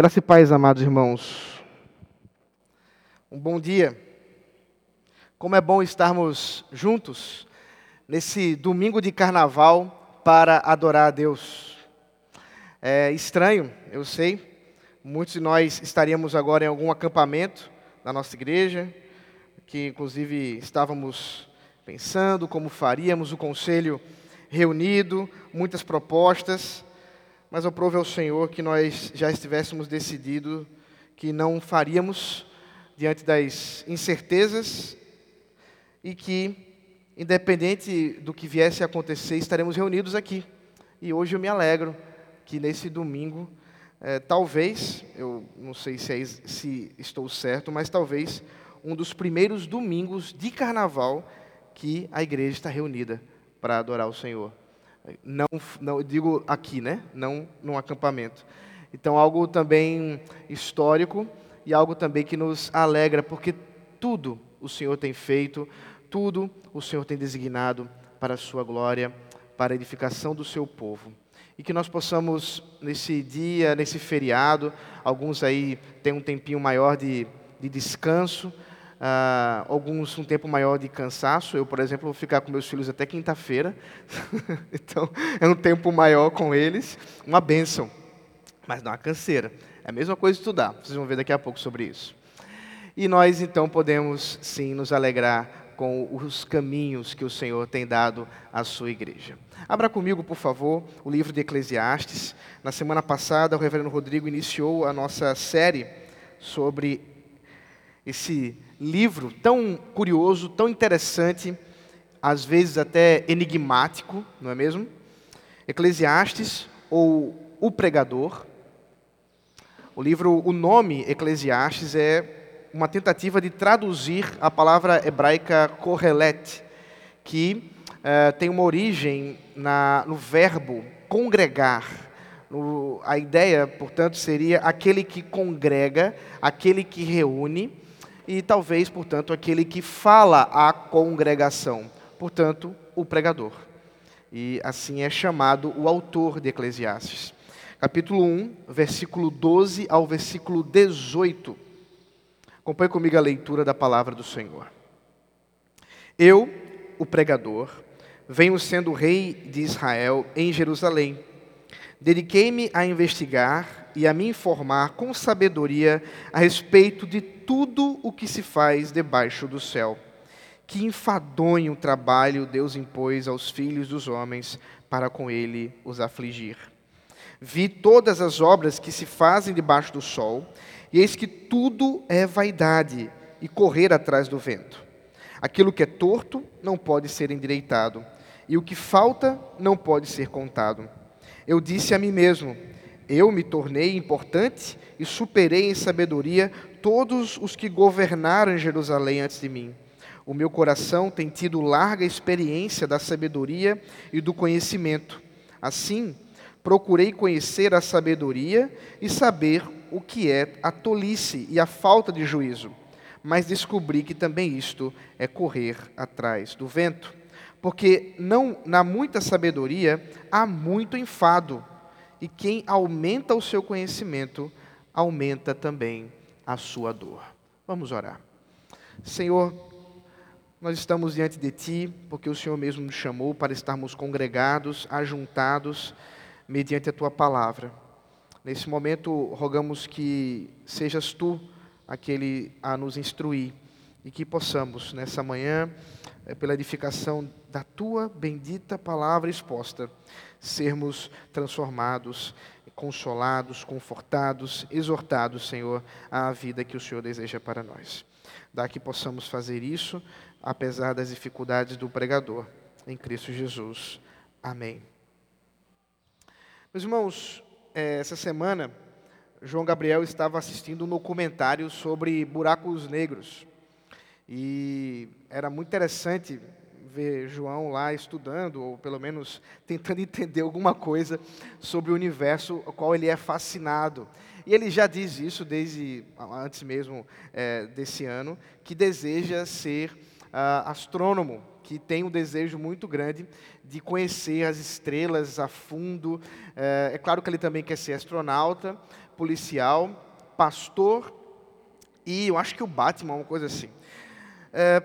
Graça e paz, amados irmãos. Um bom dia. Como é bom estarmos juntos nesse domingo de carnaval para adorar a Deus. É estranho, eu sei. Muitos de nós estaríamos agora em algum acampamento da nossa igreja, que inclusive estávamos pensando como faríamos o conselho reunido, muitas propostas mas aprove ao Senhor que nós já estivéssemos decidido que não faríamos diante das incertezas e que, independente do que viesse a acontecer, estaremos reunidos aqui. E hoje eu me alegro que nesse domingo, é, talvez, eu não sei se, é, se estou certo, mas talvez um dos primeiros domingos de carnaval que a igreja está reunida para adorar o Senhor. Não, não digo aqui, né? Não num acampamento. Então, algo também histórico e algo também que nos alegra, porque tudo o Senhor tem feito, tudo o Senhor tem designado para a sua glória, para a edificação do seu povo. E que nós possamos, nesse dia, nesse feriado, alguns aí têm um tempinho maior de, de descanso, Uh, alguns um tempo maior de cansaço. Eu, por exemplo, vou ficar com meus filhos até quinta-feira. então, é um tempo maior com eles. Uma bênção, mas não uma canseira. É a mesma coisa estudar. Vocês vão ver daqui a pouco sobre isso. E nós, então, podemos, sim, nos alegrar com os caminhos que o Senhor tem dado à sua igreja. Abra comigo, por favor, o livro de Eclesiastes. Na semana passada, o reverendo Rodrigo iniciou a nossa série sobre esse livro tão curioso, tão interessante, às vezes até enigmático, não é mesmo? Eclesiastes ou O Pregador. O livro, o nome Eclesiastes é uma tentativa de traduzir a palavra hebraica Kohelet, que uh, tem uma origem na, no verbo congregar. A ideia, portanto, seria aquele que congrega, aquele que reúne, e talvez, portanto, aquele que fala à congregação, portanto, o pregador. E assim é chamado o autor de Eclesiastes. Capítulo 1, versículo 12 ao versículo 18. Acompanhe comigo a leitura da palavra do Senhor. Eu, o pregador, venho sendo rei de Israel em Jerusalém. Dediquei-me a investigar e a me informar com sabedoria a respeito de tudo o que se faz debaixo do céu. Que enfadonho trabalho Deus impôs aos filhos dos homens para com ele os afligir. Vi todas as obras que se fazem debaixo do sol, e eis que tudo é vaidade e correr atrás do vento. Aquilo que é torto não pode ser endireitado, e o que falta não pode ser contado. Eu disse a mim mesmo: Eu me tornei importante e superei em sabedoria todos os que governaram Jerusalém antes de mim. O meu coração tem tido larga experiência da sabedoria e do conhecimento. Assim, procurei conhecer a sabedoria e saber o que é a tolice e a falta de juízo. Mas descobri que também isto é correr atrás do vento. Porque não na muita sabedoria há muito enfado, e quem aumenta o seu conhecimento aumenta também a sua dor. Vamos orar. Senhor, nós estamos diante de Ti, porque o Senhor mesmo nos chamou para estarmos congregados, ajuntados, mediante a Tua palavra. Nesse momento, rogamos que sejas Tu aquele a nos instruir e que possamos, nessa manhã, eh, pela edificação da Tua bendita palavra exposta, sermos transformados consolados, confortados, exortados, Senhor, à vida que o Senhor deseja para nós. Dá que possamos fazer isso, apesar das dificuldades do pregador, em Cristo Jesus. Amém. Meus irmãos, é, essa semana, João Gabriel estava assistindo um documentário sobre buracos negros. E era muito interessante ver João lá estudando, ou pelo menos tentando entender alguma coisa sobre o universo ao qual ele é fascinado. E ele já diz isso desde antes mesmo é, desse ano, que deseja ser uh, astrônomo, que tem um desejo muito grande de conhecer as estrelas a fundo. É, é claro que ele também quer ser astronauta, policial, pastor e eu acho que o Batman, uma coisa assim. É,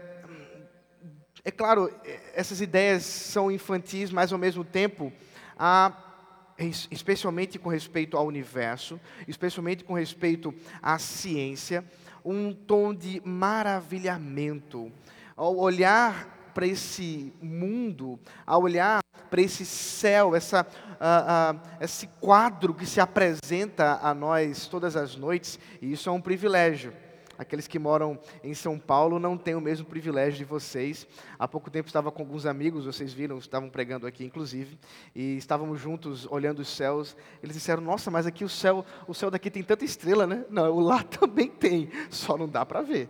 é claro, essas ideias são infantis, mas ao mesmo tempo, há, especialmente com respeito ao universo, especialmente com respeito à ciência, um tom de maravilhamento. Ao olhar para esse mundo, ao olhar para esse céu, essa, uh, uh, esse quadro que se apresenta a nós todas as noites, e isso é um privilégio. Aqueles que moram em São Paulo não têm o mesmo privilégio de vocês. Há pouco tempo estava com alguns amigos, vocês viram, estavam pregando aqui, inclusive, e estávamos juntos olhando os céus. Eles disseram: Nossa, mas aqui o céu, o céu daqui tem tanta estrela, né? Não, lá também tem, só não dá para ver.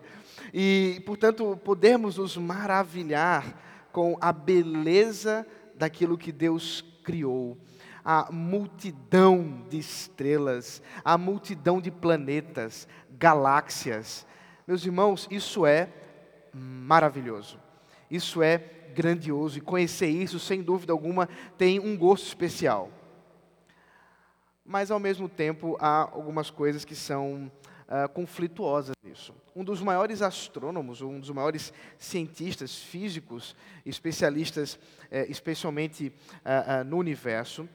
E, portanto, podemos nos maravilhar com a beleza daquilo que Deus criou a multidão de estrelas, a multidão de planetas, galáxias. Meus irmãos, isso é maravilhoso. Isso é grandioso e conhecer isso, sem dúvida alguma, tem um gosto especial. Mas ao mesmo tempo há algumas coisas que são uh, conflituosas nisso. Um dos maiores astrônomos, um dos maiores cientistas físicos, especialistas, eh, especialmente uh, uh, no universo,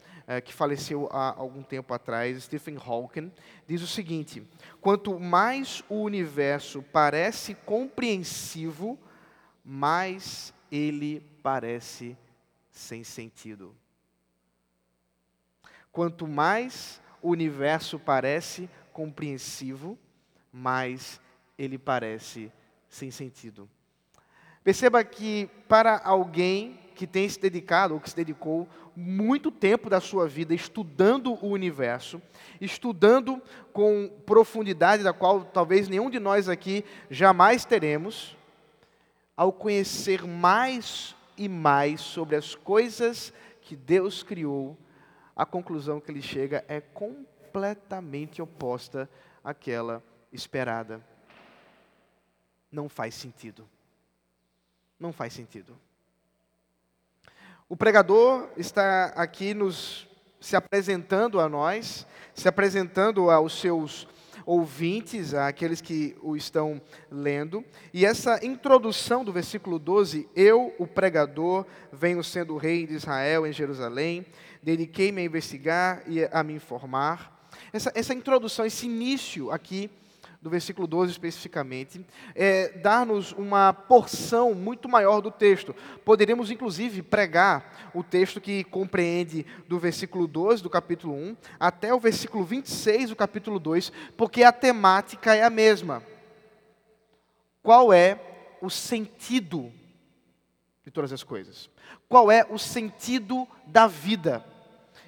que faleceu há algum tempo atrás, Stephen Hawking, diz o seguinte: quanto mais o universo parece compreensivo, mais ele parece sem sentido. Quanto mais o universo parece compreensivo, mais ele parece sem sentido. Perceba que para alguém que tem se dedicado, ou que se dedicou muito tempo da sua vida estudando o universo, estudando com profundidade, da qual talvez nenhum de nós aqui jamais teremos, ao conhecer mais e mais sobre as coisas que Deus criou, a conclusão que ele chega é completamente oposta àquela esperada. Não faz sentido. Não faz sentido. O pregador está aqui nos se apresentando a nós, se apresentando aos seus ouvintes, àqueles que o estão lendo. E essa introdução do versículo 12, eu, o pregador, venho sendo rei de Israel em Jerusalém, dediquei-me a investigar e a me informar essa, essa introdução, esse início aqui, do versículo 12 especificamente, é, dar-nos uma porção muito maior do texto. Poderíamos, inclusive, pregar o texto que compreende do versículo 12 do capítulo 1 até o versículo 26 do capítulo 2, porque a temática é a mesma. Qual é o sentido de todas as coisas? Qual é o sentido da vida?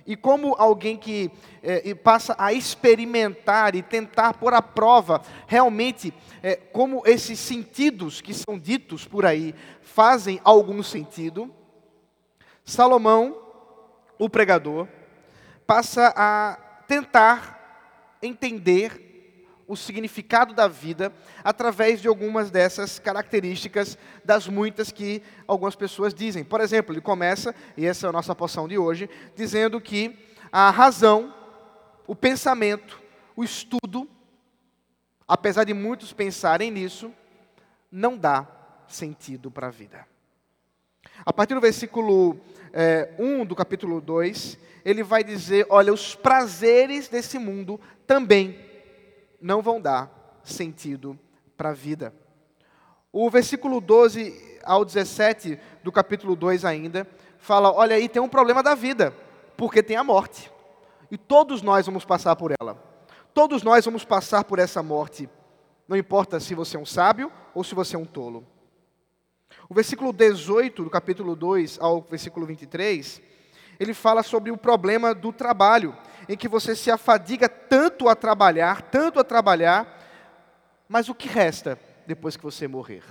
E como alguém que é, passa a experimentar e tentar pôr à prova realmente é, como esses sentidos que são ditos por aí fazem algum sentido, Salomão, o pregador, passa a tentar entender o significado da vida através de algumas dessas características das muitas que algumas pessoas dizem. Por exemplo, ele começa, e essa é a nossa poção de hoje, dizendo que a razão, o pensamento, o estudo, apesar de muitos pensarem nisso, não dá sentido para a vida. A partir do versículo é, eh, 1 do capítulo 2, ele vai dizer: olha, os prazeres desse mundo também não vão dar sentido para a vida. O versículo 12 ao 17 do capítulo 2 ainda fala: olha aí, tem um problema da vida, porque tem a morte. E todos nós vamos passar por ela. Todos nós vamos passar por essa morte. Não importa se você é um sábio ou se você é um tolo. O versículo 18 do capítulo 2 ao versículo 23, ele fala sobre o problema do trabalho em que você se afadiga tanto a trabalhar, tanto a trabalhar, mas o que resta depois que você morrer?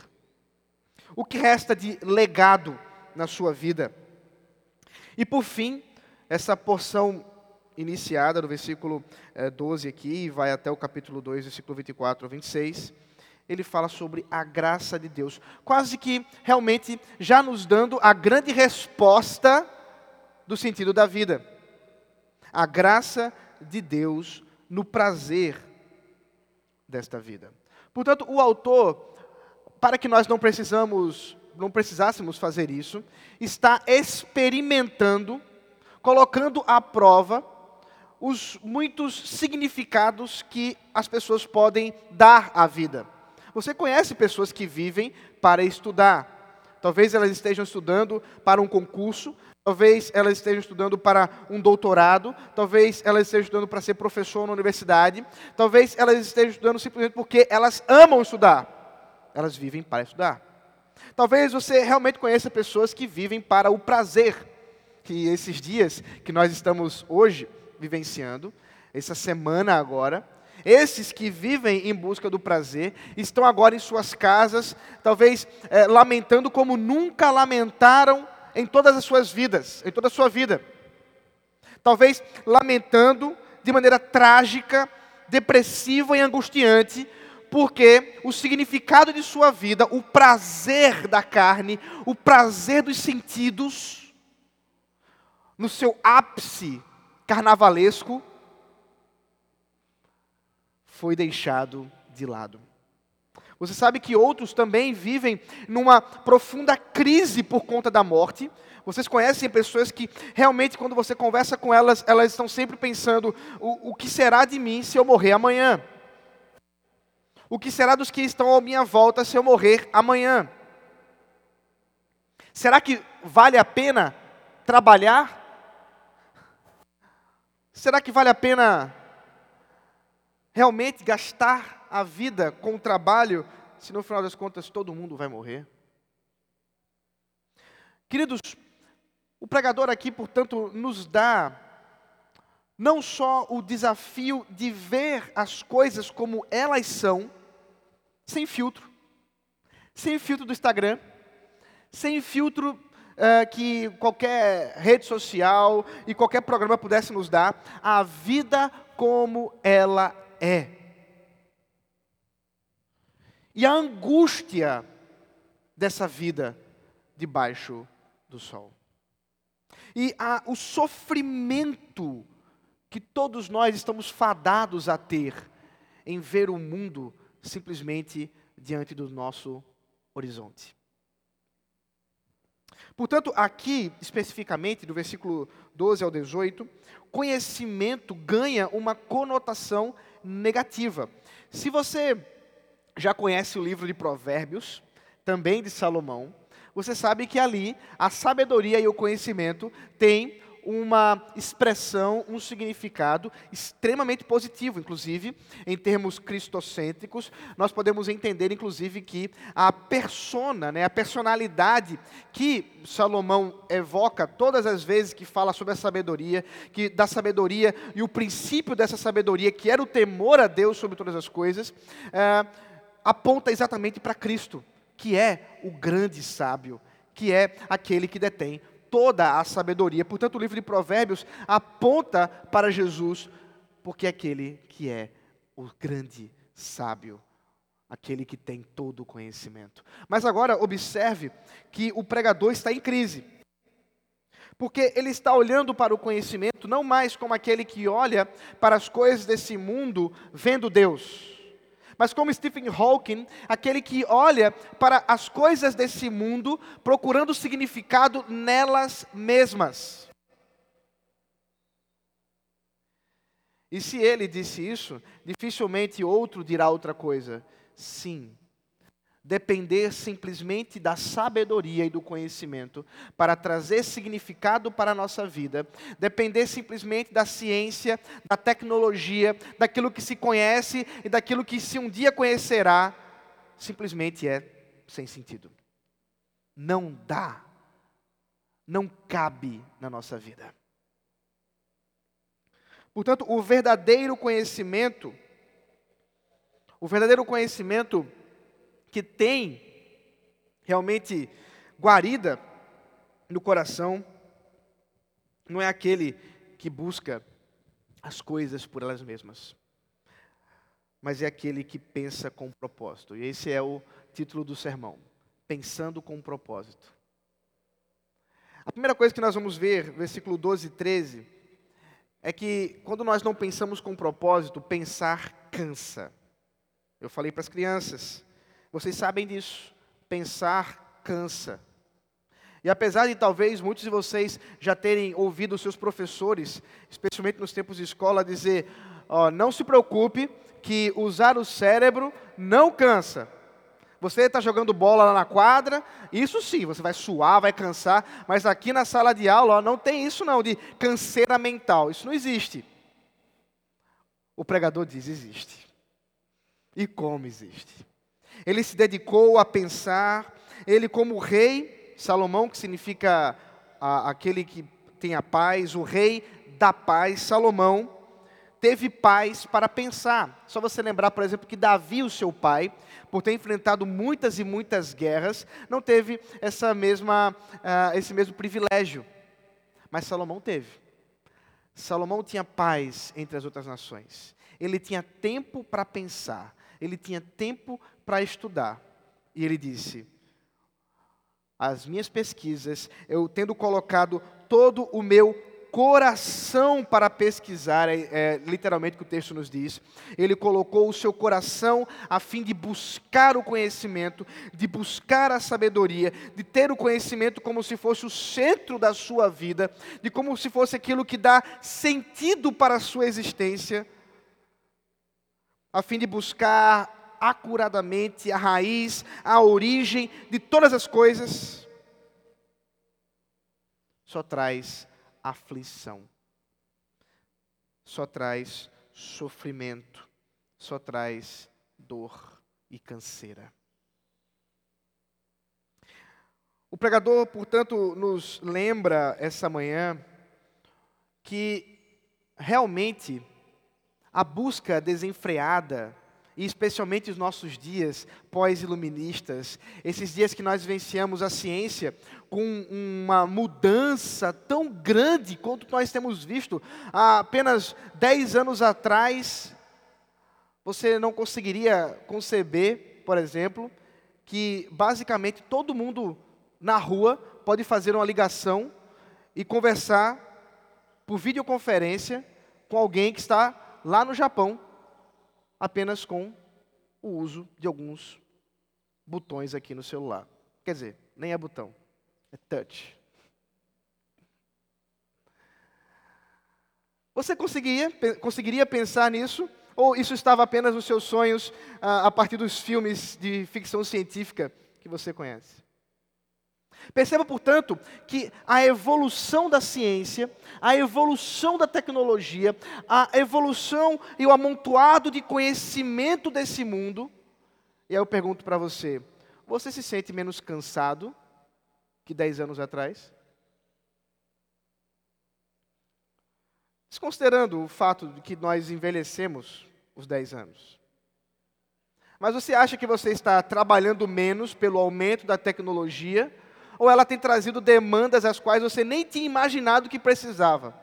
O que resta de legado na sua vida? E por fim, essa porção iniciada no versículo 12 eh, aqui, vai até o capítulo 2, versículo 24 a 26, ele fala sobre a graça de Deus, quase que realmente já nos dando a grande resposta do sentido da vida. A graça de Deus no prazer desta vida. Portanto, o autor, para que nós não precisamos, não precisássemos fazer isso, está experimentando, colocando à prova os muitos significados que as pessoas podem dar à vida. Você conhece pessoas que vivem para estudar. Talvez elas estejam estudando para um concurso, talvez elas estejam estudando para um doutorado, talvez elas estejam estudando para ser professor na universidade, talvez elas estejam estudando simplesmente porque elas amam estudar. Elas vivem para estudar. Talvez você realmente conheça pessoas que vivem para o prazer, que esses dias que nós estamos hoje vivenciando, essa semana agora, esses que vivem em busca do prazer estão agora em suas casas, talvez é, lamentando como nunca lamentaram em todas as suas vidas, em toda a sua vida. Talvez lamentando de maneira trágica, depressiva e angustiante, porque o significado de sua vida, o prazer da carne, o prazer dos sentidos, no seu ápice carnavalesco, foi deixado de lado. Você sabe que outros também vivem numa profunda crise por conta da morte. Vocês conhecem pessoas que realmente, quando você conversa com elas, elas estão sempre pensando: o, o que será de mim se eu morrer amanhã? O que será dos que estão à minha volta se eu morrer amanhã? Será que vale a pena trabalhar? Será que vale a pena realmente gastar a vida com o trabalho se no final das contas todo mundo vai morrer? Queridos, o pregador aqui, portanto, nos dá não só o desafio de ver as coisas como elas são, sem filtro. Sem filtro do Instagram, sem filtro uh, que qualquer rede social e qualquer programa pudesse nos dar, a vida como ela é. E a angústia dessa vida debaixo do sol. E a, o sofrimento que todos nós estamos fadados a ter em ver o mundo simplesmente diante do nosso horizonte. Portanto, aqui, especificamente, do versículo 12 ao 18, conhecimento ganha uma conotação negativa. Se você já conhece o livro de Provérbios, também de Salomão, você sabe que ali a sabedoria e o conhecimento têm uma expressão, um significado extremamente positivo, inclusive em termos cristocêntricos, nós podemos entender inclusive que a persona, né, a personalidade que Salomão evoca todas as vezes que fala sobre a sabedoria, que da sabedoria e o princípio dessa sabedoria, que era o temor a Deus sobre todas as coisas, é, aponta exatamente para Cristo, que é o grande sábio, que é aquele que detém toda a sabedoria. Portanto, o livro de Provérbios aponta para Jesus, porque é aquele que é o grande sábio, aquele que tem todo o conhecimento. Mas agora observe que o pregador está em crise. Porque ele está olhando para o conhecimento não mais como aquele que olha para as coisas desse mundo vendo Deus mas como Stephen Hawking, aquele que olha para as coisas desse mundo procurando significado nelas mesmas. E se ele disse isso, dificilmente outro dirá outra coisa. Sim, depender simplesmente da sabedoria e do conhecimento para trazer significado para a nossa vida, depender simplesmente da ciência, da tecnologia, daquilo que se conhece e daquilo que se um dia conhecerá, simplesmente é sem sentido. Não dá, não cabe na nossa vida. Portanto, o verdadeiro conhecimento, o verdadeiro conhecimento que tem realmente guarida no coração, não é aquele que busca as coisas por elas mesmas, mas é aquele que pensa com propósito. E esse é o título do sermão: Pensando com propósito. A primeira coisa que nós vamos ver, versículo 12 e 13, é que quando nós não pensamos com propósito, pensar cansa. Eu falei para as crianças, vocês sabem disso. Pensar cansa. E apesar de talvez muitos de vocês já terem ouvido seus professores, especialmente nos tempos de escola, dizer: ó, não se preocupe, que usar o cérebro não cansa. Você está jogando bola lá na quadra, isso sim, você vai suar, vai cansar, mas aqui na sala de aula ó, não tem isso não, de canseira mental, isso não existe. O pregador diz: existe. E como existe? Ele se dedicou a pensar, ele como rei, Salomão, que significa a, aquele que tem a paz, o rei da paz, Salomão, teve paz para pensar. Só você lembrar, por exemplo, que Davi, o seu pai, por ter enfrentado muitas e muitas guerras, não teve essa mesma, uh, esse mesmo privilégio. Mas Salomão teve. Salomão tinha paz entre as outras nações. Ele tinha tempo para pensar. Ele tinha tempo para estudar. E ele disse: As minhas pesquisas, eu tendo colocado todo o meu coração para pesquisar, é, é, literalmente o que o texto nos diz. Ele colocou o seu coração a fim de buscar o conhecimento, de buscar a sabedoria, de ter o conhecimento como se fosse o centro da sua vida, de como se fosse aquilo que dá sentido para a sua existência, a fim de buscar acuradamente a raiz, a origem de todas as coisas. Só traz aflição. Só traz sofrimento, só traz dor e canseira. O pregador, portanto, nos lembra essa manhã que realmente a busca desenfreada e especialmente os nossos dias pós-iluministas, esses dias que nós vivenciamos a ciência com uma mudança tão grande quanto nós temos visto. Há apenas 10 anos atrás, você não conseguiria conceber, por exemplo, que basicamente todo mundo na rua pode fazer uma ligação e conversar por videoconferência com alguém que está lá no Japão apenas com o uso de alguns botões aqui no celular. Quer dizer, nem é botão, é touch. Você conseguiria, conseguiria pensar nisso? Ou isso estava apenas nos seus sonhos ah, a partir dos filmes de ficção científica que você conhece? Perceba, portanto, que a evolução da ciência, a evolução da tecnologia, a evolução e o amontoado de conhecimento desse mundo, e aí eu pergunto para você: você se sente menos cansado que 10 anos atrás? Desconsiderando o fato de que nós envelhecemos os 10 anos. Mas você acha que você está trabalhando menos pelo aumento da tecnologia? Ou ela tem trazido demandas as quais você nem tinha imaginado que precisava.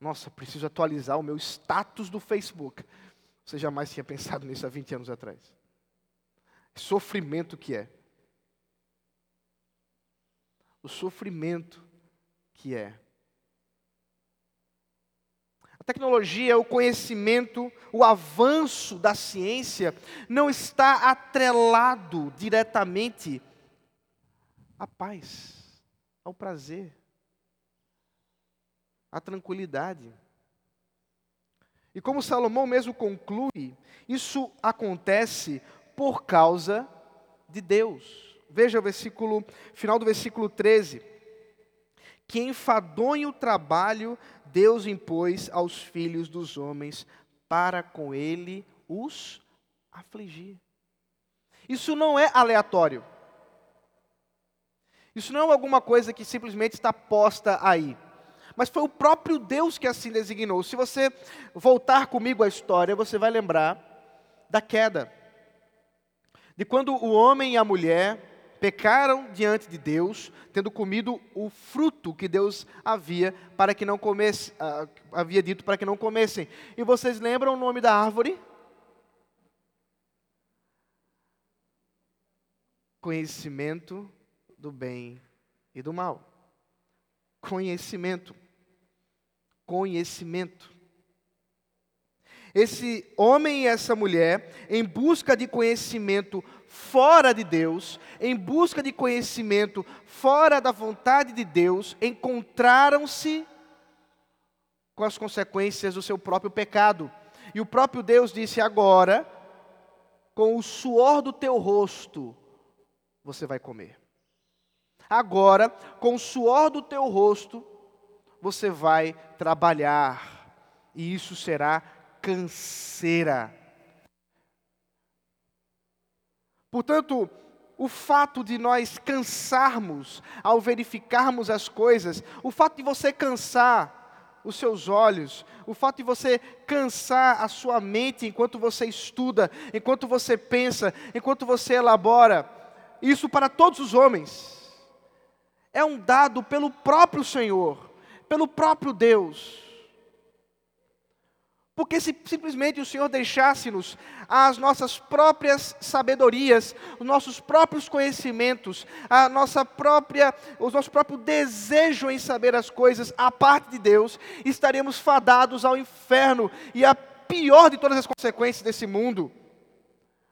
Nossa, preciso atualizar o meu status do Facebook. Você jamais tinha pensado nisso há 20 anos atrás. Sofrimento que é. O sofrimento que é. A tecnologia, o conhecimento, o avanço da ciência não está atrelado diretamente a paz, ao prazer, à tranquilidade. E como Salomão mesmo conclui, isso acontece por causa de Deus. Veja o versículo, final do versículo 13. Que enfadonho trabalho Deus impôs aos filhos dos homens para com ele os afligir. Isso não é aleatório. Isso não é alguma coisa que simplesmente está posta aí. Mas foi o próprio Deus que assim designou. Se você voltar comigo à história, você vai lembrar da queda. De quando o homem e a mulher pecaram diante de Deus, tendo comido o fruto que Deus havia para que não comesse, uh, havia dito para que não comessem. E vocês lembram o nome da árvore? Conhecimento do bem e do mal. Conhecimento. conhecimento. Esse homem e essa mulher, em busca de conhecimento fora de Deus, em busca de conhecimento fora da vontade de Deus, encontraram-se com as consequências do seu próprio pecado. E o próprio Deus disse: agora, com o suor do teu rosto, você vai comer. Agora, com o suor do teu rosto, você vai trabalhar, e isso será canseira. Portanto, o fato de nós cansarmos ao verificarmos as coisas, o fato de você cansar os seus olhos, o fato de você cansar a sua mente enquanto você estuda, enquanto você pensa, enquanto você elabora, isso para todos os homens, é um dado pelo próprio Senhor, pelo próprio Deus. Porque se simplesmente o Senhor deixasse-nos as nossas próprias sabedorias, os nossos próprios conhecimentos, a nossa própria, o nosso próprio desejo em saber as coisas, a parte de Deus, estaríamos fadados ao inferno e a pior de todas as consequências desse mundo,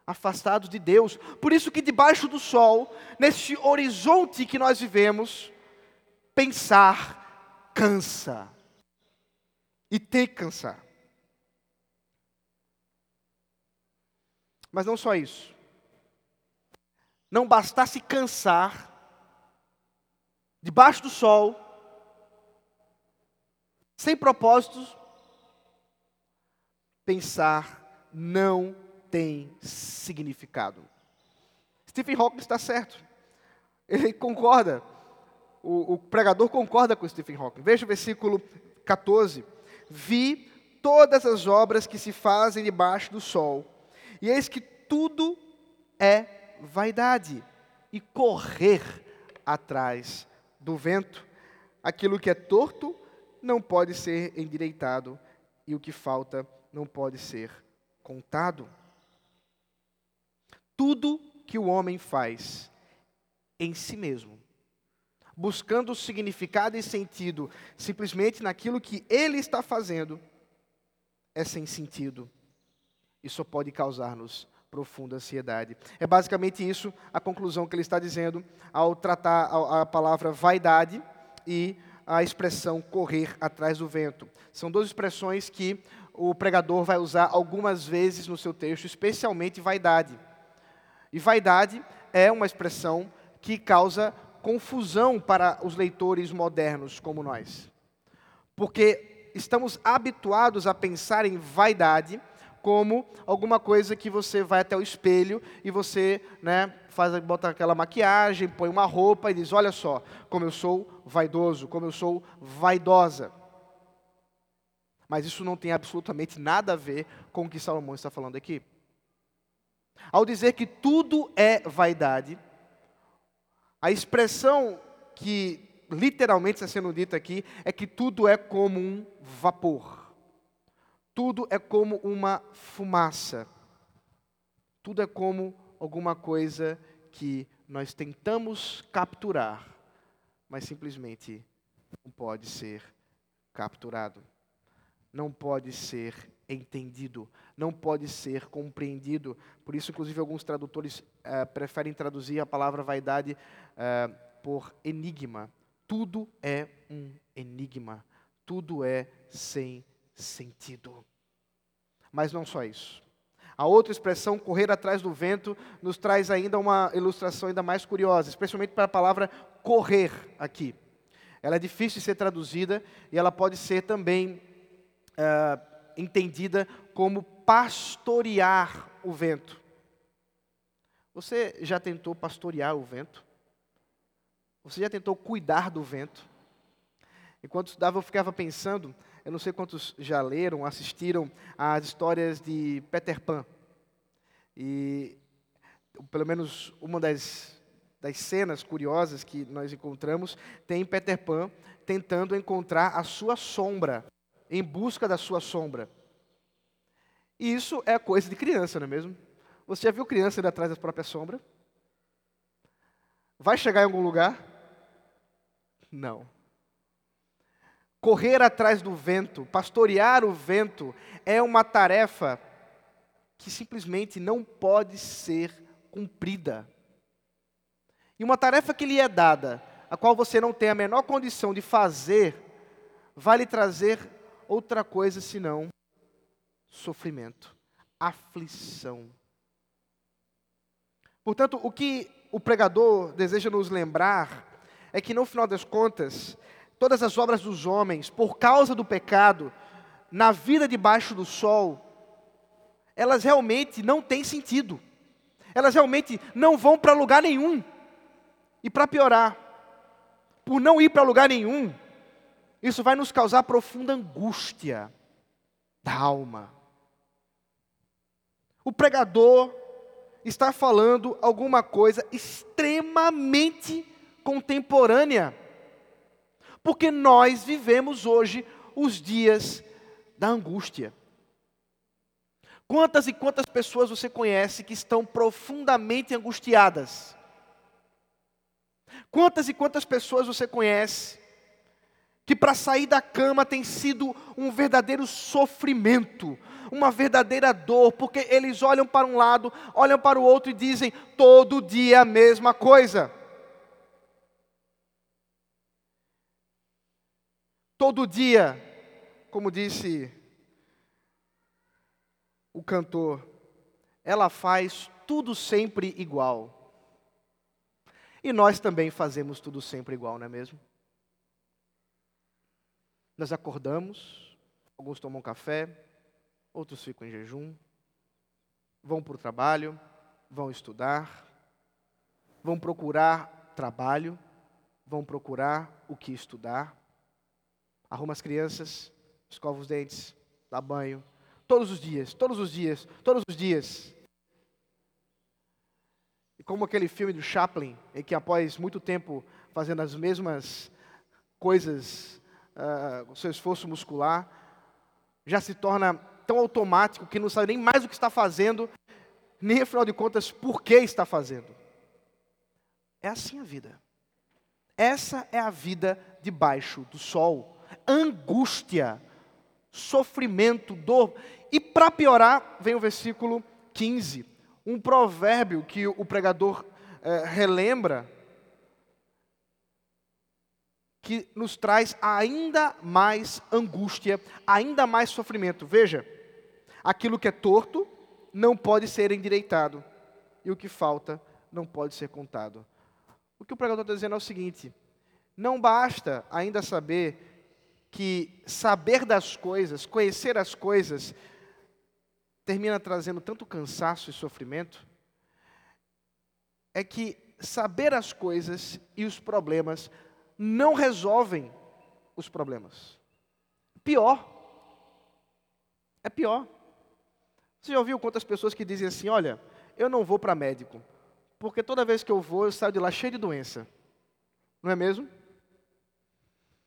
afastados de Deus. Por isso que debaixo do sol, nesse horizonte que nós vivemos, pensar cansa. E tem que cansar. Mas não só isso. Não bastasse cansar, debaixo do sol, sem propósitos, pensar não tem significado. Stephen Hawking está certo. Ele concorda. O, o, pregador concorda com Stephen Hawking. Veja o versículo 14. Vi todas as obras que se fazem debaixo do sol e eis que tudo é vaidade e correr atrás do vento. Aquilo que é torto não pode ser endireitado e o que falta não pode ser contado. Tudo que o homem faz em si mesmo, buscando significado e sentido simplesmente naquilo que ele está fazendo, é sem sentido isso pode causar-nos profunda ansiedade. É basicamente isso a conclusão que ele está dizendo ao tratar a, palavra vaidade e a expressão correr atrás do vento. São duas expressões que o pregador vai usar algumas vezes no seu texto, especialmente vaidade. E vaidade é uma expressão que causa confusão para os leitores modernos como nós. Porque estamos habituados a pensar em vaidade como alguma coisa que você vai até o espelho e você, né, faz, bota aquela maquiagem, põe uma roupa e diz: Olha só, como eu sou vaidoso, como eu sou vaidosa. Mas isso não tem absolutamente nada a ver com o que Salomão está falando aqui. Ao dizer que tudo é vaidade, a expressão que literalmente está sendo dita aqui é que tudo é como um vapor. Tudo é como uma fumaça. Tudo é como alguma coisa que nós tentamos capturar, mas simplesmente não pode ser capturado. Não pode ser entendido, não pode ser compreendido. Por isso, inclusive, alguns tradutores uh, preferem traduzir a palavra vaidade uh, por enigma. Tudo é um enigma, tudo é sem sentido. Mas não só isso. A outra expressão, correr atrás do vento, nos traz ainda uma ilustração ainda mais curiosa, especialmente para a palavra correr aqui. Ela é difícil de ser traduzida e ela pode ser também uh, entendida como pastorear o vento. Você já tentou pastorear o vento? Você já tentou cuidar do vento? Enquanto estudava, eu ficava pensando eu não sei quantos já leram, assistiram às histórias de Peter Pan. E pelo menos uma das, das cenas curiosas que nós encontramos tem Peter Pan tentando encontrar a sua sombra, em busca da sua sombra. E isso é coisa de criança, não é mesmo? Você já viu criança indo atrás da própria sombra? Vai chegar em algum lugar? Não. correr atrás do vento, pastorear o vento, é uma tarefa que simplesmente não pode ser cumprida. E uma tarefa que lhe é dada, a qual você não tem a menor condição de fazer, vai lhe trazer outra coisa senão sofrimento, aflição. Portanto, o que o pregador deseja nos lembrar é que, no final das contas, todas as obras dos homens, por causa do pecado, na vida debaixo do sol, elas realmente não têm sentido. Elas realmente não vão para lugar nenhum. E para piorar, por não ir para lugar nenhum, isso vai nos causar profunda angústia da alma. O pregador está falando alguma coisa extremamente contemporânea, porque nós vivemos hoje os dias da angústia. Quantas e quantas pessoas você conhece que estão profundamente angustiadas? Quantas e quantas pessoas você conhece que para sair da cama tem sido um verdadeiro sofrimento, uma verdadeira dor, porque eles olham para um lado, olham para o outro e dizem todo dia a mesma coisa. Todo dia, como disse o cantor, ela faz tudo sempre igual. E nós também fazemos tudo sempre igual, não é mesmo? Nós acordamos, alguns tomam café, outros ficam em jejum, vão para o trabalho, vão estudar, vão procurar trabalho, vão procurar o que estudar, arruma as crianças, escova os dentes, dá banho, todos os dias, todos os dias, todos os dias. Como aquele filme do Chaplin, em que após muito tempo fazendo as mesmas coisas, uh, o seu esforço muscular, já se torna tão automático que não sabe nem mais o que está fazendo, nem afinal de contas por que está fazendo. É assim a vida. Essa é a vida debaixo do sol. Angústia, sofrimento, dor. E para piorar, vem o versículo 15 um provérbio que o pregador é, relembra, que nos traz ainda mais angústia, ainda mais sofrimento. Veja, aquilo que é torto não pode ser endireitado, e o que falta não pode ser contado. O que o pregador está dizendo é o seguinte: não basta ainda saber que saber das coisas, conhecer as coisas, termina trazendo tanto cansaço e sofrimento, é que saber as coisas e os problemas não resolvem os problemas. Pior. É pior. Você já ouviu quantas pessoas que dizem assim: olha, eu não vou para médico, porque toda vez que eu vou, eu saio de lá cheio de doença. Não é mesmo?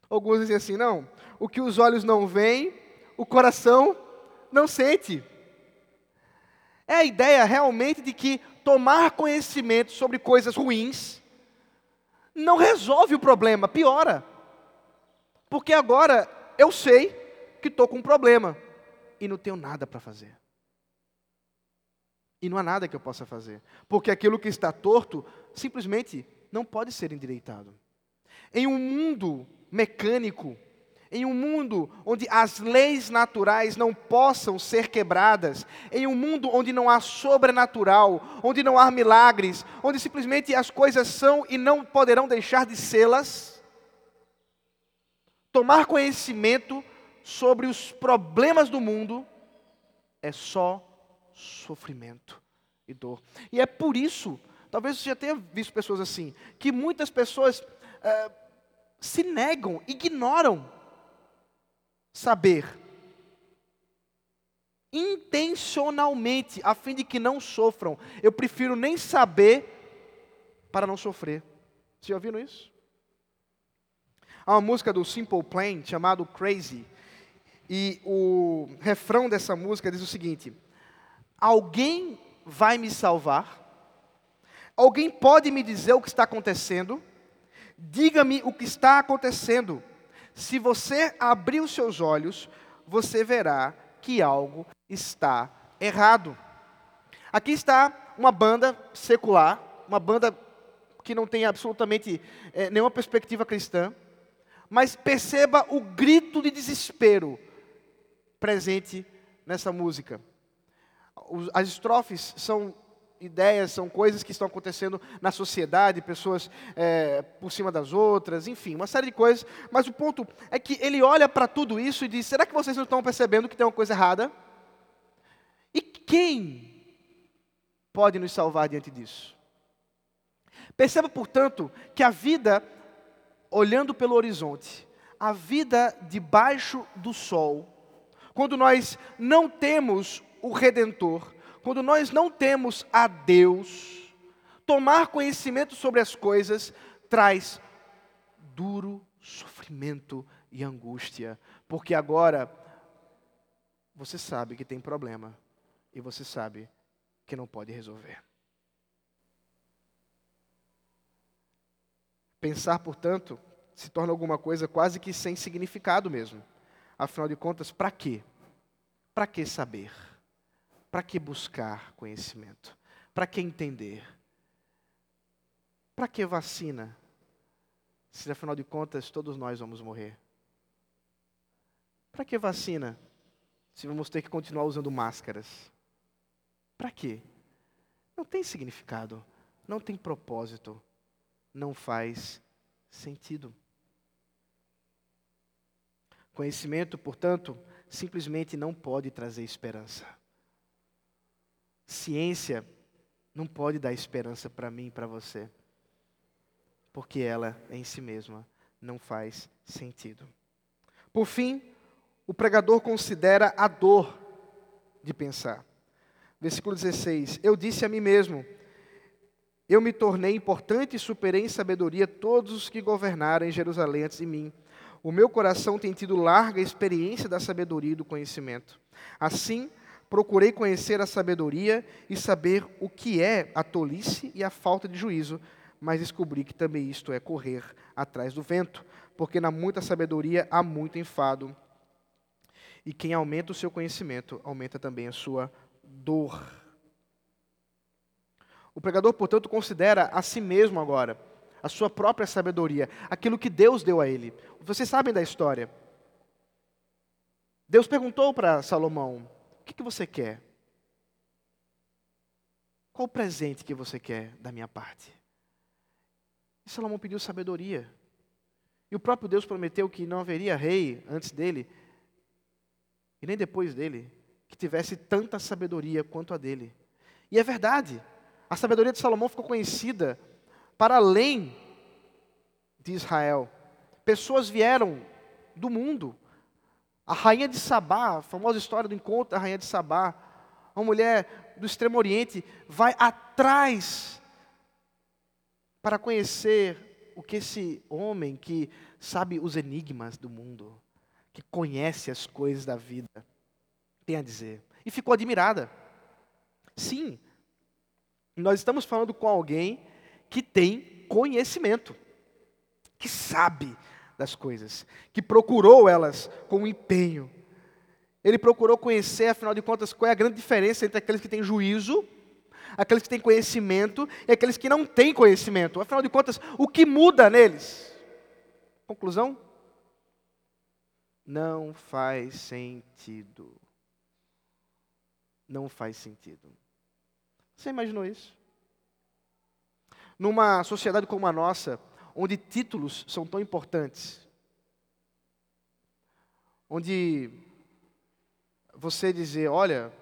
Alguns dizem assim: não, o que os olhos não veem, o coração não sente. É a ideia realmente de que tomar conhecimento sobre coisas ruins não resolve o problema, piora. Porque agora eu sei que estou com um problema e não tenho nada para fazer. E não há nada que eu possa fazer. Porque aquilo que está torto simplesmente não pode ser endireitado. Em um mundo mecânico, em um mundo onde as leis naturais não possam ser quebradas, em um mundo onde não há sobrenatural, onde não há milagres, onde simplesmente as coisas são e não poderão deixar de sê-las, tomar conhecimento sobre os problemas do mundo é só sofrimento e dor. E é por isso, talvez você já tenha visto pessoas assim, que muitas pessoas uh, se negam, ignoram saber intencionalmente, a fim de que não sofram. Eu prefiro nem saber para não sofrer. Vocês já ouviram isso? Há uma música do Simple Plan chamado Crazy. E o refrão dessa música diz o seguinte: Alguém vai me salvar? Alguém pode me dizer o que está acontecendo? Diga-me o que está acontecendo. Se você abrir os seus olhos, você verá que algo está errado. Aqui está uma banda secular, uma banda que não tem absolutamente é, nenhuma perspectiva cristã, mas perceba o grito de desespero presente nessa música. As estrofes são ideias, são coisas que estão acontecendo na sociedade, pessoas é, por cima das outras, enfim, uma série de coisas. Mas o ponto é que ele olha para tudo isso e diz: será que vocês não estão percebendo que tem uma coisa errada? E quem pode nos salvar diante disso? Perceba, portanto, que a vida, olhando pelo horizonte, a vida debaixo do sol, quando nós não temos o Redentor, quando nós não temos a Deus, tomar conhecimento sobre as coisas traz duro sofrimento e angústia, porque agora você sabe que tem problema e você sabe que não pode resolver. Pensar, portanto, se torna alguma coisa quase que sem significado mesmo. Afinal de contas, para quê? Para que saber? Para que buscar conhecimento? Para que entender? Para que vacina? Se afinal de contas todos nós vamos morrer. Para que vacina? Se vamos ter que continuar usando máscaras. Para quê? Não tem significado, não tem propósito não faz sentido. Conhecimento, portanto, simplesmente não pode trazer esperança. Ciência não pode dar esperança para mim e para você, porque ela em si mesma não faz sentido. Por fim, o pregador considera a dor de pensar. Versículo 16: Eu disse a mim mesmo eu me tornei importante e superei em sabedoria todos os que governaram em Jerusalém antes de mim. O meu coração tem tido larga experiência da sabedoria e do conhecimento. Assim, procurei conhecer a sabedoria e saber o que é a tolice e a falta de juízo, mas descobri que também isto é correr atrás do vento, porque na muita sabedoria há muito enfado. E quem aumenta o seu conhecimento, aumenta também a sua dor. O pregador, portanto, considera a si mesmo agora, a sua própria sabedoria, aquilo que Deus deu a ele. Vocês sabem da história. Deus perguntou para Salomão: que, que você quer? Qual o presente que você quer da minha parte? E Salomão pediu sabedoria. E o próprio Deus prometeu que não haveria rei antes dele, e nem depois dele, que tivesse tanta sabedoria quanto a dele. E é verdade. A sabedoria de Salomão ficou conhecida para além de Israel. Pessoas vieram do mundo. A rainha de Sabá, a famosa história do encontro da rainha de Sabá, uma mulher do Extremo Oriente, vai atrás para conhecer o que esse homem que sabe os enigmas do mundo, que conhece as coisas da vida, tem a dizer. E ficou admirada. Sim, nós estamos falando com alguém que tem conhecimento, que sabe das coisas, que procurou elas com empenho. Ele procurou conhecer, afinal de contas, qual é a grande diferença entre aqueles que têm juízo, aqueles que têm conhecimento e aqueles que não têm conhecimento. Afinal de contas, o que muda neles? Conclusão? Não faz sentido. Não faz sentido. Você imaginou isso? Numa sociedade como a nossa, onde títulos são tão importantes, onde você dizer, olha,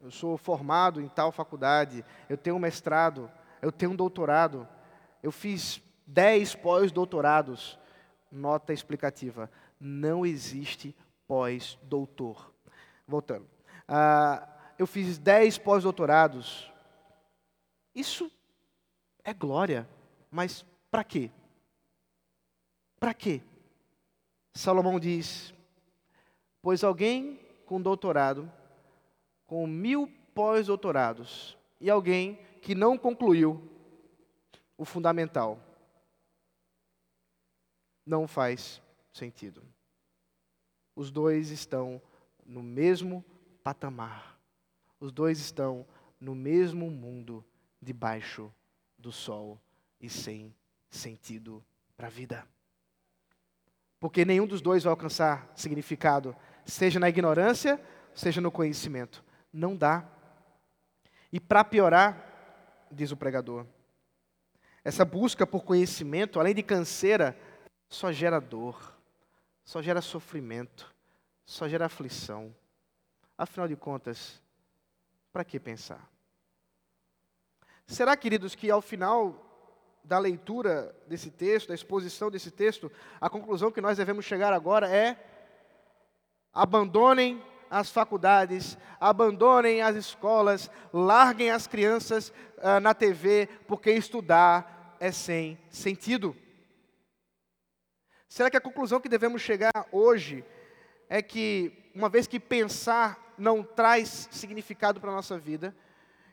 eu sou formado em tal faculdade, eu tenho um mestrado, eu tenho um doutorado, eu fiz dez pós-doutorados. Nota explicativa: não existe pós-doutor. Voltando. Ah, eu fiz dez pós-doutorados, isso é glória, mas para quê? Para quê? Salomão diz: Pois alguém com doutorado, com mil pós-doutorados, e alguém que não concluiu o fundamental, não faz sentido. os dois estão no mesmo patamar. Os dois estão no mesmo mundo, debaixo do sol e sem sentido para a vida. Porque nenhum dos dois vai alcançar significado, seja na ignorância, seja no conhecimento. Não dá. E para piorar, diz o pregador, essa busca por conhecimento, além de canseira, só gera dor, só gera sofrimento, só gera aflição. Afinal de contas, para que pensar? Será, queridos, que ao final da leitura desse texto, da exposição desse texto, a conclusão que nós devemos chegar agora é: abandonem as faculdades, abandonem as escolas, larguem as crianças uh, na TV, porque estudar é sem sentido. Será que a conclusão que devemos chegar hoje é que, uma vez que pensar não traz significado para a nossa vida,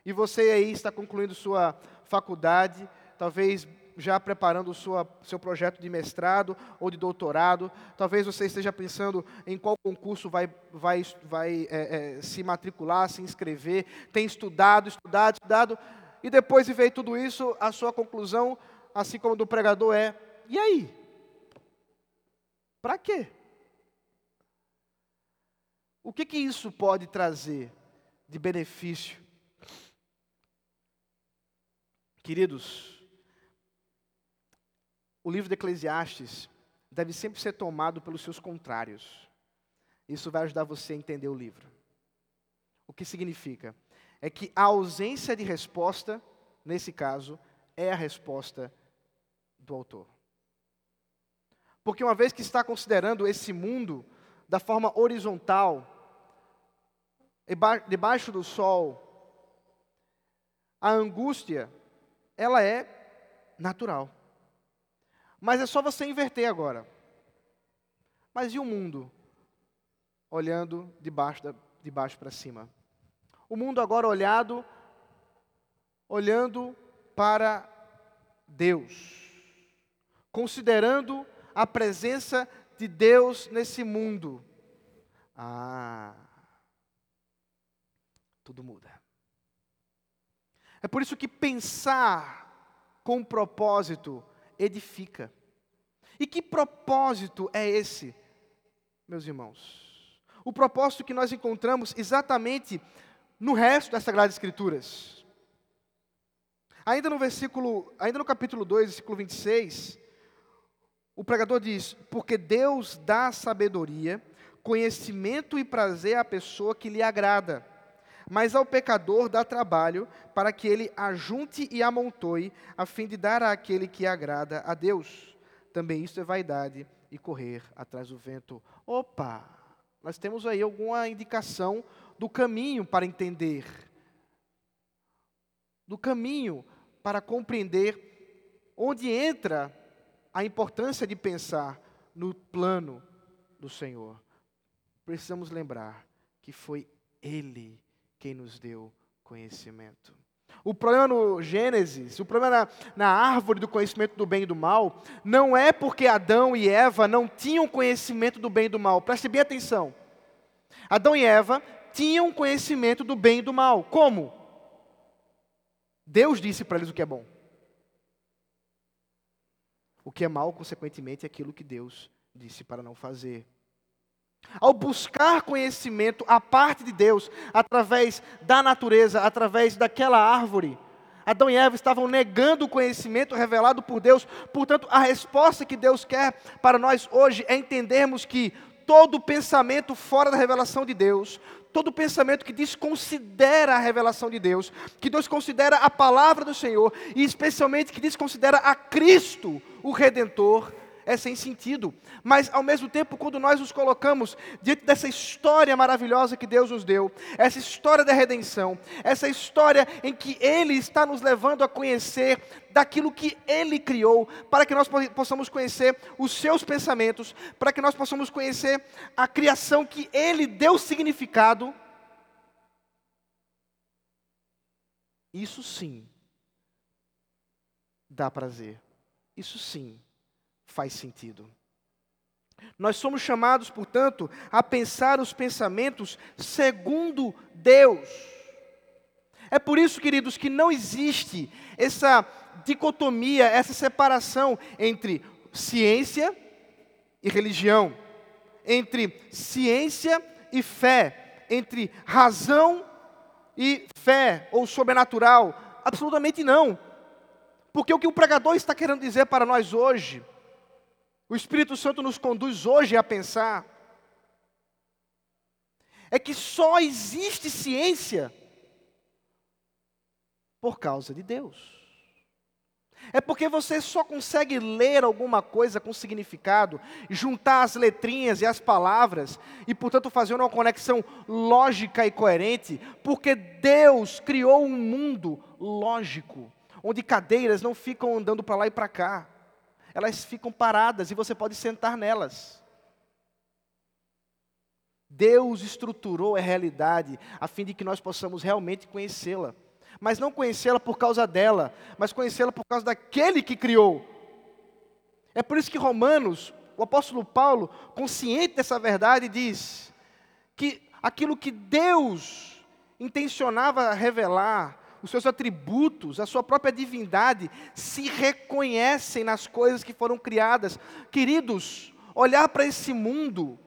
e você aí está concluindo sua faculdade, talvez já preparando o seu projeto de mestrado ou de doutorado, talvez você esteja pensando em qual concurso vai, vai, vai é, é, se matricular, se inscrever, tem estudado, estudado, estudado, e depois de ver tudo isso, a sua conclusão, assim como do pregador, é: e aí? Para quê? O que, que isso pode trazer de benefício? Queridos, o livro de Eclesiastes deve sempre ser tomado pelos seus contrários. Isso vai ajudar você a entender o livro. O que significa? É que a ausência de resposta, nesse caso, é a resposta do autor. Porque uma vez que está considerando esse mundo da forma horizontal, debaixo do sol, a angústia, ela é natural. Mas é só você inverter agora. Mas e o mundo? Olhando de baixo, de baixo para cima. O mundo agora olhado, olhando para Deus. Considerando a presença de Deus nesse mundo. Ah, tudo muda. É por isso que pensar com propósito edifica. E que propósito é esse, meus irmãos? O propósito que nós encontramos exatamente no resto das Sagradas Escrituras. Ainda no versículo, ainda no capítulo 2, versículo 26, o pregador diz: "Porque Deus dá sabedoria, conhecimento e prazer à pessoa que lhe agrada." Mas ao pecador dá trabalho para que ele ajunte e amontoe, a fim de dar àquele que agrada a Deus. Também isso é vaidade e correr atrás do vento. Opa! Nós temos aí alguma indicação do caminho para entender, do caminho para compreender onde entra a importância de pensar no plano do Senhor. Precisamos lembrar que foi Ele quem nos deu conhecimento. O problema no Gênesis, o problema na, na, árvore do conhecimento do bem e do mal, não é porque Adão e Eva não tinham conhecimento do bem e do mal. Preste bem atenção. Adão e Eva tinham conhecimento do bem e do mal. Como? Deus disse para eles o que é bom. O que é mal, consequentemente, é aquilo que Deus disse para não fazer. Ao buscar conhecimento a parte de Deus, através da natureza, através daquela árvore, Adão e Eva estavam negando o conhecimento revelado por Deus. Portanto, a resposta que Deus quer para nós hoje é entendermos que todo pensamento fora da revelação de Deus, todo pensamento que desconsidera a revelação de Deus, que desconsidera a palavra do Senhor e especialmente que desconsidera a Cristo, o redentor, é sem sentido. Mas, ao mesmo tempo, quando nós nos colocamos diante dessa história maravilhosa que Deus nos deu, essa história da redenção, essa história em que Ele está nos levando a conhecer daquilo que Ele criou, para que nós possamos conhecer os seus pensamentos, para que nós possamos conhecer a criação que Ele deu significado. Isso sim dá prazer. Isso sim faz sentido. Nós somos chamados, portanto, a pensar os pensamentos segundo Deus. É por isso, queridos, que não existe essa dicotomia, essa separação entre ciência e religião, entre ciência e fé, entre razão e fé ou sobrenatural. Absolutamente não. Porque o que o pregador está querendo dizer para nós hoje, o Espírito Santo nos conduz hoje a pensar, é que só existe ciência por causa de Deus. É porque você só consegue ler alguma coisa com significado, juntar as letrinhas e as palavras, e portanto fazer uma conexão lógica e coerente, porque Deus criou um mundo lógico, onde cadeiras não ficam andando para lá e para cá, elas ficam paradas e você pode sentar nelas. Deus estruturou a realidade a fim de que nós possamos realmente conhecê-la mas não conhecê-la por causa dela, mas conhecê-la por causa daquele que criou. É por isso que Romanos, o apóstolo Paulo, consciente dessa verdade, diz que aquilo que Deus intencionava revelar, os seus atributos, a sua própria divindade, se reconhecem nas coisas que foram criadas. Queridos, olhar para esse mundo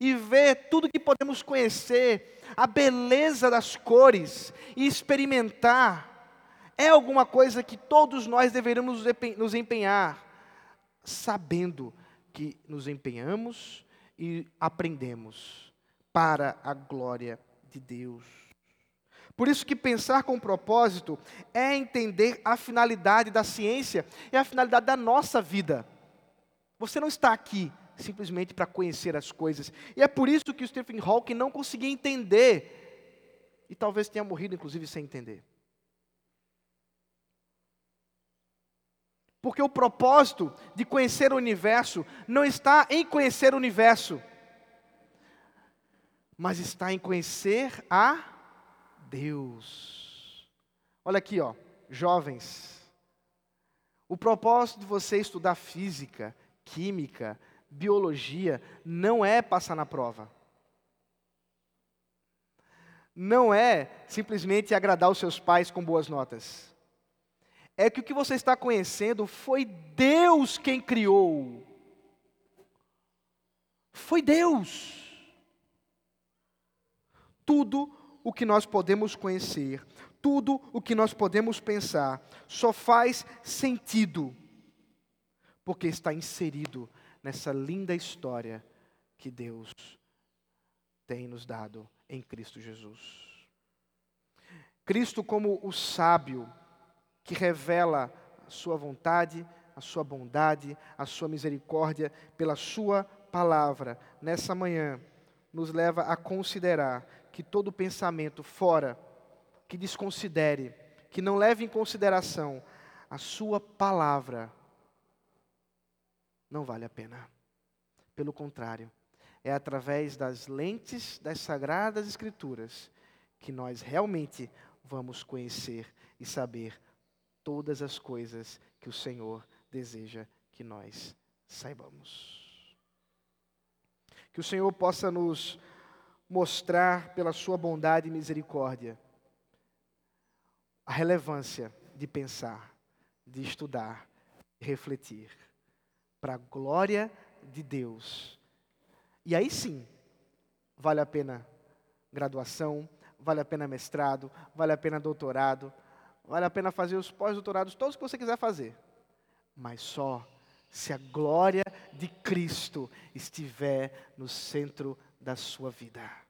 e ver tudo que podemos conhecer, a beleza das cores e experimentar, é alguma coisa que todos nós deveríamos nos empenhar, sabendo que nos empenhamos e aprendemos para a glória de Deus. Por isso que pensar com propósito é entender a finalidade da ciência e a finalidade da nossa vida. Você não está aqui simplesmente para conhecer as coisas. E é por isso que o Stephen Hawking não conseguia entender, e talvez tenha morrido, inclusive, sem entender. Porque o propósito de conhecer o universo não está em conhecer o universo, mas está em conhecer a Deus. Olha aqui, ó, jovens. O propósito de você estudar física, química, biologia não é passar na prova. Não é simplesmente agradar os seus pais com boas notas. É que o que você está conhecendo foi Deus quem criou. Foi Deus. Tudo o que nós podemos conhecer, tudo o que nós podemos pensar, só faz sentido porque está inserido nessa linda história que Deus tem nos dado em Cristo Jesus. Cristo, como o sábio que revela a sua vontade, a sua bondade, a sua misericórdia pela sua palavra, nessa manhã, nos leva a considerar que todo pensamento fora, que desconsidere, que não leve em consideração a sua palavra, não vale a pena. Pelo contrário, é através das lentes das Sagradas Escrituras que nós realmente vamos conhecer e saber todas as coisas que o Senhor deseja que nós saibamos. Que o Senhor possa nos mostrar, pela Sua bondade e misericórdia, a relevância de pensar, de estudar, de refletir para a glória de Deus. E aí sim, vale a pena graduação, vale a pena mestrado, vale a pena doutorado, vale a pena fazer os pós-doutorados, todos que você quiser fazer. Mas só se a glória de Cristo estiver no centro da sua vida.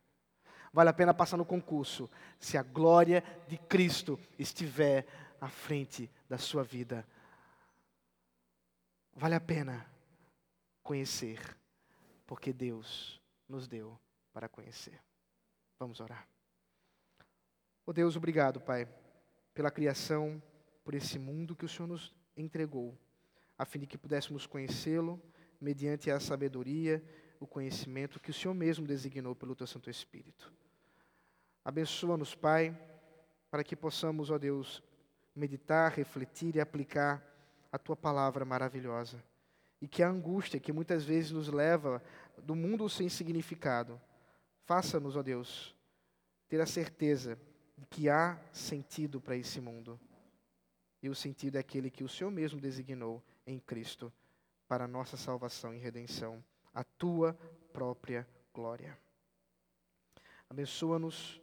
Vale a pena passar no concurso, se a glória de Cristo estiver à frente da sua vida. Vale a pena conhecer, porque Deus nos deu para conhecer. Vamos orar. Oh Deus, obrigado, Pai, pela criação, por esse mundo que o Senhor nos entregou, a fim de que pudéssemos conhecê-lo mediante a sabedoria, o conhecimento que o Senhor mesmo designou pelo Teu Santo Espírito. Abençoa-nos, Pai, para que possamos, ó Deus, meditar, refletir e aplicar a tua palavra maravilhosa. e que a angústia que muitas vezes nos leva do mundo sem significado, faça-nos, ó Deus, ter a certeza de que há sentido para esse mundo. E o sentido é aquele que o Senhor mesmo designou em Cristo para a nossa salvação e redenção, a tua própria glória. Abençoa-nos,